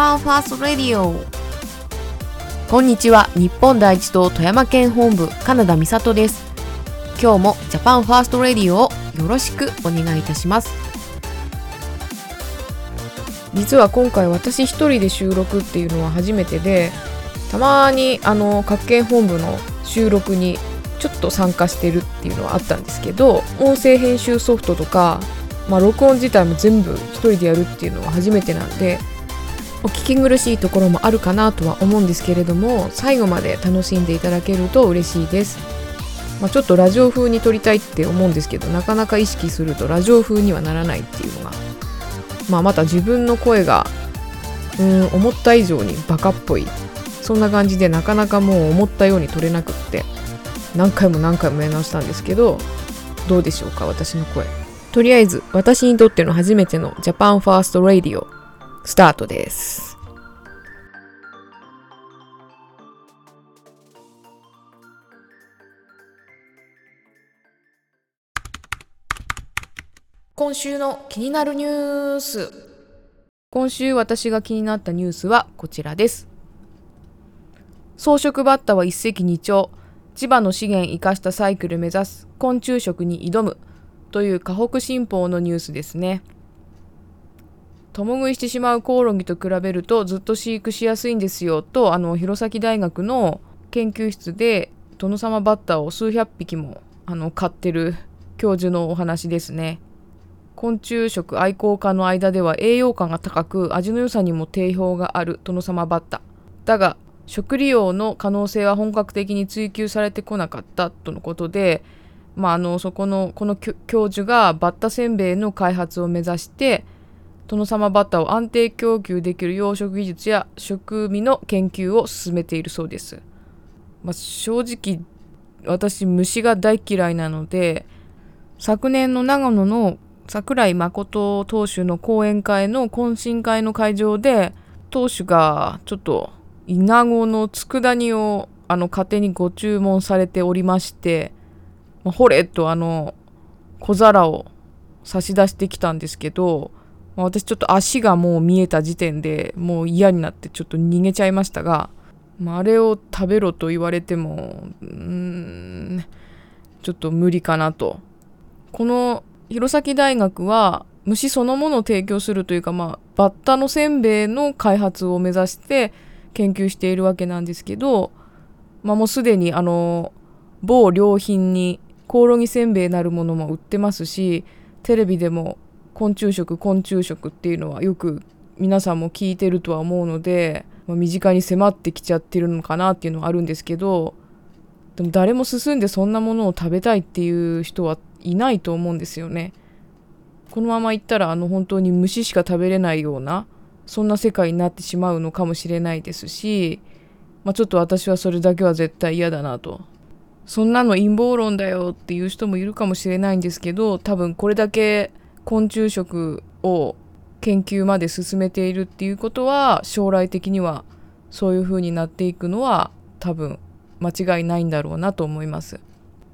パンファーストレディオこんにちは。日本第一党富山県本部カナダ美里です。今日もジャパンファーストレディオをよろしくお願いいたします。実は今回私一人で収録っていうのは初めてでたまにあの各県本部の収録にちょっと参加してるっていうのはあったんですけど音声編集ソフトとか、まあ、録音自体も全部一人でやるっていうのは初めてなんでお聞き苦しいところもあるかなとは思うんですけれども最後まで楽しんでいただけると嬉しいです、まあ、ちょっとラジオ風に撮りたいって思うんですけどなかなか意識するとラジオ風にはならないっていうのが、まあ、また自分の声がうん思った以上にバカっぽい。そんな感じでなかなかもう思ったように撮れなくって何回も何回もやり直したんですけどどうでしょうか私の声。とりあえず私にとっての初めてのジャパンファーストラディオ。スタートです。今週の気になるニュース。今週私が気になったニュースはこちらです。草食バッタは一石二鳥。千葉の資源生かしたサイクル目指す昆虫食に挑むという河北新報のニュースですね。共食いしてしまうコオロギと比べるとずっと飼育しやすいんですよとあの弘前大学の研究室で殿様バッターを数百匹もあの飼ってる教授のお話ですね。昆虫食愛好家の間では栄養価が高く味の良さにも定評がある殿様バッタ。だが食利用の可能性は本格的に追求されてこなかったとのことで、まあ、あのそこのこの教授がバッタせんべいの開発を目指して殿様バッタを安定供給できる養殖技術や食味の研究を進めているそうです。まあ、正直私虫が大嫌いなので昨年の長野の桜井誠投手の講演会の懇親会の会場で投手がちょっとイナゴの佃煮をあの勝手にご注文されておりまして、まあ、ほれとあの小皿を差し出してきたんですけど、私ちょっと足がもう見えた時点でもう嫌になってちょっと逃げちゃいましたが、まあ、あれを食べろと言われてもうーんちょっと無理かなと。この弘前大学は虫そのものを提供するというかまあバッタのせんべいの開発を目指して研究しているわけなんですけど、まあ、もうすでにあの某良品にコオロギせんべいなるものも売ってますしテレビでも昆虫食昆虫食っていうのはよく皆さんも聞いてるとは思うので、まあ、身近に迫ってきちゃってるのかなっていうのはあるんですけどでも誰も進んでそんなものを食べたいっていう人はいないと思うんですよね。このままいったらあの本当に虫しか食べれないようなそんな世界になってしまうのかもしれないですし、まあ、ちょっと私はそれだけは絶対嫌だなと。そんなの陰謀論だよっていう人もいるかもしれないんですけど多分これだけ昆虫食を研究まで進めているっていうことは将来的にはそういう風になっていくのは多分間違いないんだろうなと思います。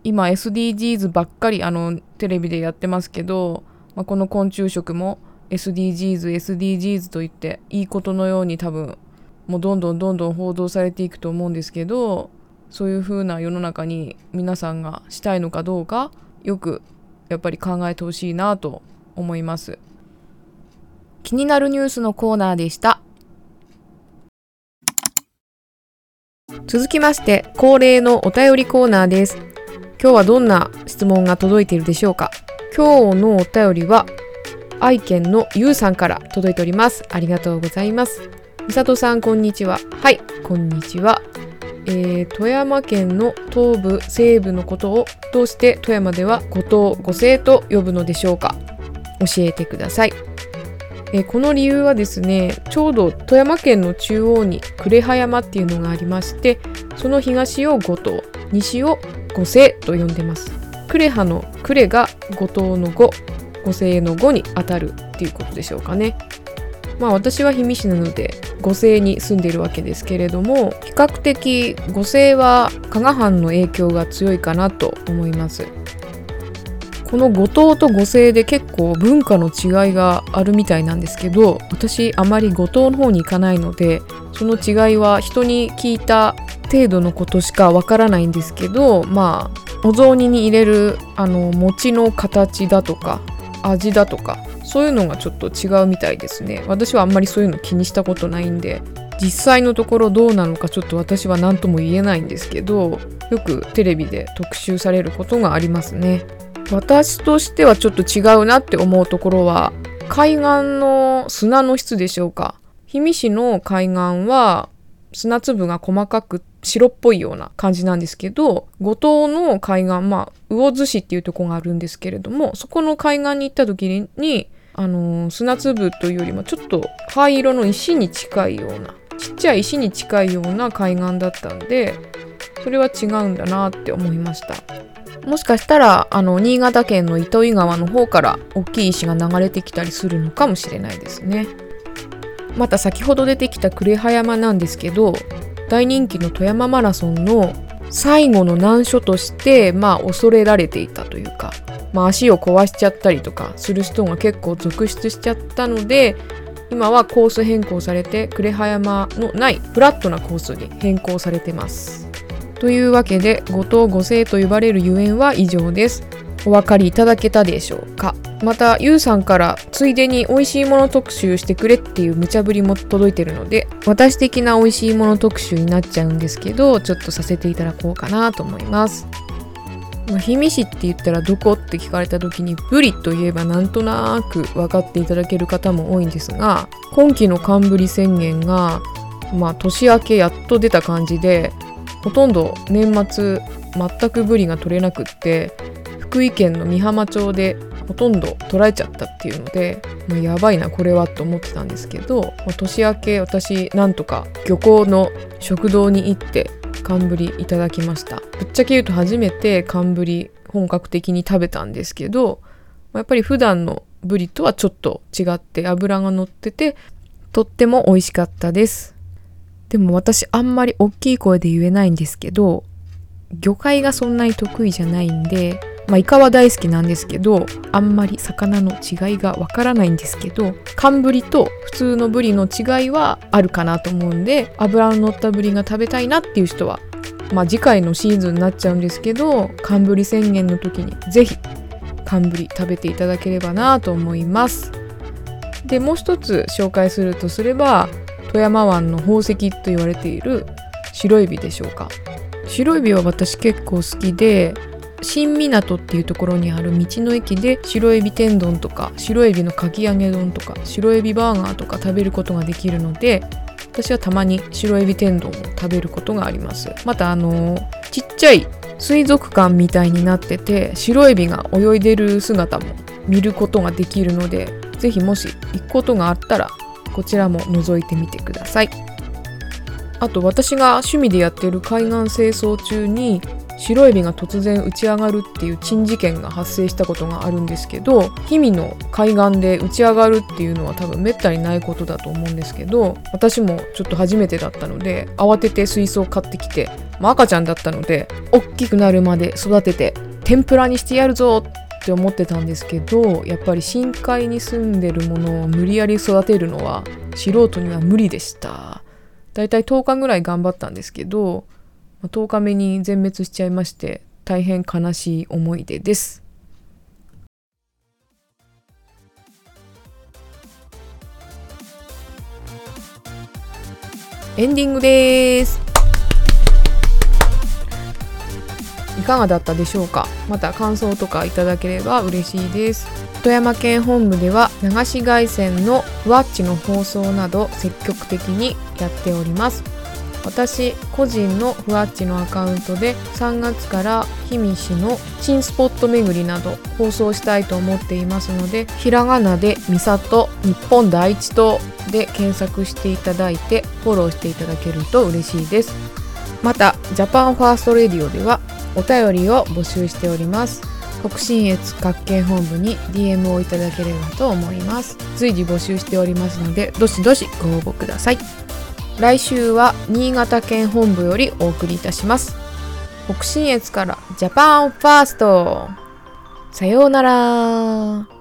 今 SDGs ばっかりあのテレビでやってますけど、まあ、この昆虫食も SDGs、SDGs といっていいことのように多分もうどんどんどんどん報道されていくと思うんですけどそういう風な世の中に皆さんがしたいのかどうかよくやっぱり考えてほしいなと思います。気になるニュースのコーナーでした。続きまして恒例のお便りコーナーです。今日はどんな質問が届いているでしょうか。今日のお便りは愛犬のゆうさんから届いております。ありがとうございます。みさとさんこんにちは。はいこんにちは。えー、富山県の東部西部のことをどうして富山では五島五星と呼ぶのでしょうか。教えてください。えこの理由はですねちょうど富山県の中央に呉羽山っていうのがありましてその東を五島西を五星と呼んでます。呉羽の呉が五島の五五星の五に当たるっていうことでしょうかね。まあ私は氷見市なので五星に住んでいるわけですけれども比較的五星は加賀藩の影響が強いかなと思います。この五島と五星で結構文化の違いがあるみたいなんですけど私あまり五島の方に行かないのでその違いは人に聞いた程度のことしかわからないんですけどまあお雑煮に入れるあの餅の形だとか味だとかそういうのがちょっと違うみたいですね。私はあんまりそういうの気にしたことないんで実際のところどうなのかちょっと私は何とも言えないんですけどよくテレビで特集されることがありますね。私としてはちょっと違うなって思うところは海岸の砂の質でしょうか。氷見市の海岸は砂粒が細かく白っぽいような感じなんですけど五島の海岸まあ魚津市っていうとこがあるんですけれどもそこの海岸に行った時にあの、砂粒というよりもちょっと灰色の石に近いようなちっちゃい石に近いような海岸だったんでそれは違うんだなって思いました。もしかしたらあの新潟県の糸魚川の方から大きい石が流れてきたりするのかもしれないですねまた先ほど出てきた呉羽山なんですけど大人気の富山マラソンの最後の難所としてまあ恐れられていたというか、まあ、足を壊しちゃったりとかする人が結構続出しちゃったので今はコース変更されて呉羽山のないフラットなコースに変更されてます。というわけで五島五星と呼ばれるゆえんは以上です。お分かりいただけたでしょうか？またゆうさんからついでに美味しいもの特集してくれっていう無茶ぶりも届いてるので私的な美味しいもの特集になっちゃうんですけどちょっとさせていただこうかなと思いますまあ、氷見市って言ったらどこって聞かれた時にブリといえばなんとなく分かっていただける方も多いんですが今期の寒ブリ宣言が、まあ、年明けやっと出た感じでほとんど年末全くブリが取れなくって福井県の美浜町でほとんど捉えちゃったっていうので、まあ、やばいなこれはと思ってたんですけど、まあ、年明け私なんとか漁港の食堂に行って寒ぶりいただきました。ぶっちゃけ言うと初めて寒ぶり本格的に食べたんですけどまやっぱり普段のブリとはちょっと違って脂が乗っててとっても美味しかったです。でも私あんまり大きい声で言えないんですけど魚介がそんなに得意じゃないんでまあ、イカは大好きなんですけどあんまり魚の違いがわからないんですけど寒ブリと普通のブリの違いはあるかなと思うんで脂の乗ったブリが食べたいなっていう人はまあ次回のシーズンになっちゃうんですけど寒ブリ宣言の時に是非寒ブリ食べていただければなと思います。でもう一つ紹介するとすれば富山湾の宝石と言われている白エビでしょうか。白エビは私結構好きで新港っていうところにある道の駅で白エビ天丼とか白エビのかき揚げ丼とか白エビバーガーとか食べることができるので私はたまに白エビ天丼を食べることがあります。またあのちっちゃい水族館みたいになってて白エビが泳いでる姿も見ることができるので是非もし行くことがあったらこちらも覗いてみてください。あと私が趣味でやっている海岸清掃中に白エビが突然打ち上がるっていう珍事件が発生したことがあるんですけど氷見の海岸で打ち上がるっていうのは多分めったにないことだと思うんですけど私もちょっと初めてだったので慌てて水槽を買ってきて、まあ、赤ちゃんだったので大きくなるまで育てて天ぷらにしてやるぞって思ってたんですけどやっぱり深海に住んでるものを無理やり育てるのは素人には無理でした。だいたい10日ぐらい頑張ったんですけど10日目に全滅しちゃいまして大変悲しい思い出です。エンディングです。かがだったでしょうか？また感想とかいただければ嬉しいです。富山県本部では流し外線のふわっちの放送など積極的にやっております。私個人のふわっちのアカウントで3月から氷見市の新スポット巡りなど放送したいと思っていますのでひらがなで「みさと日本第一党」で検索していただいてフォローしていただけると嬉しいです。またジャパンファーストレディオではお便りを募集しております。北信越各県本部に DM をいただければと思います。随時募集しておりますのでどしどしご応募ください。来週は新潟県本部よりお送りいたします。北信越からジャパンファースト。さようなら。